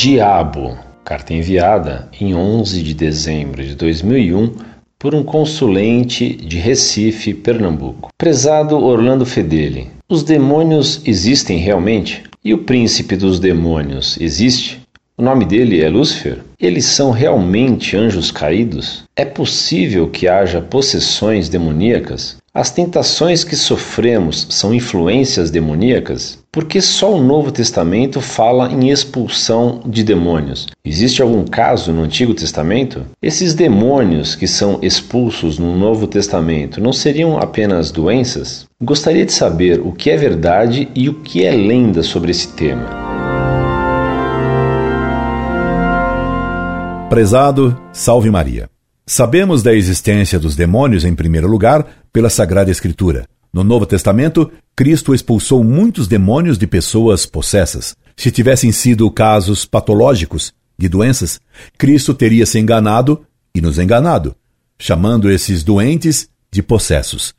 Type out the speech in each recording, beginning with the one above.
Diabo, carta enviada em 11 de dezembro de 2001 por um consulente de Recife, Pernambuco. Prezado Orlando Fedeli, os demônios existem realmente? E o príncipe dos demônios existe? O nome dele é Lúcifer? Eles são realmente anjos caídos? É possível que haja possessões demoníacas? As tentações que sofremos são influências demoníacas? Porque só o Novo Testamento fala em expulsão de demônios. Existe algum caso no Antigo Testamento? Esses demônios que são expulsos no Novo Testamento não seriam apenas doenças? Gostaria de saber o que é verdade e o que é lenda sobre esse tema. Prezado, salve Maria. Sabemos da existência dos demônios, em primeiro lugar, pela Sagrada Escritura. No Novo Testamento, Cristo expulsou muitos demônios de pessoas possessas. Se tivessem sido casos patológicos de doenças, Cristo teria se enganado e nos enganado, chamando esses doentes de possessos.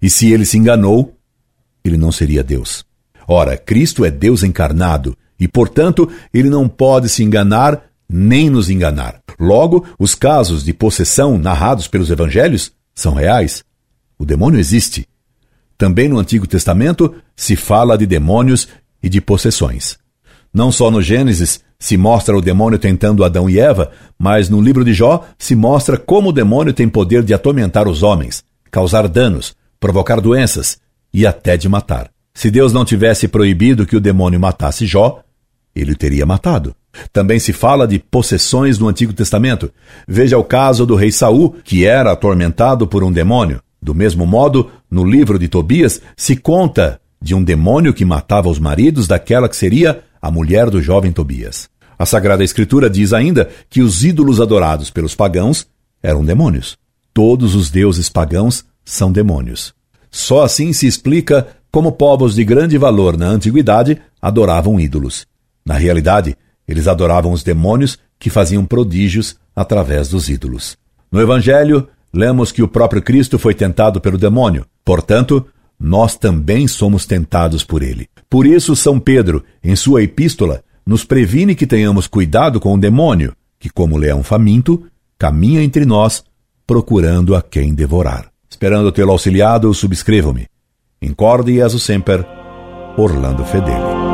E se ele se enganou, ele não seria Deus. Ora, Cristo é Deus encarnado e, portanto, ele não pode se enganar nem nos enganar. Logo, os casos de possessão narrados pelos evangelhos são reais. O demônio existe. Também no Antigo Testamento se fala de demônios e de possessões. Não só no Gênesis se mostra o demônio tentando Adão e Eva, mas no livro de Jó se mostra como o demônio tem poder de atormentar os homens, causar danos, provocar doenças e até de matar. Se Deus não tivesse proibido que o demônio matasse Jó, ele o teria matado. Também se fala de possessões no Antigo Testamento. Veja o caso do rei Saul, que era atormentado por um demônio. Do mesmo modo, no livro de Tobias se conta de um demônio que matava os maridos daquela que seria a mulher do jovem Tobias. A Sagrada Escritura diz ainda que os ídolos adorados pelos pagãos eram demônios. Todos os deuses pagãos são demônios. Só assim se explica como povos de grande valor na antiguidade adoravam ídolos. Na realidade, eles adoravam os demônios que faziam prodígios através dos ídolos. No Evangelho, lemos que o próprio Cristo foi tentado pelo demônio. Portanto, nós também somos tentados por ele. Por isso, São Pedro, em sua epístola, nos previne que tenhamos cuidado com o demônio, que, como leão faminto, caminha entre nós, procurando a quem devorar. Esperando tê-lo auxiliado, subscrevam-me. Incorde e aso sempre, Orlando Fedeli.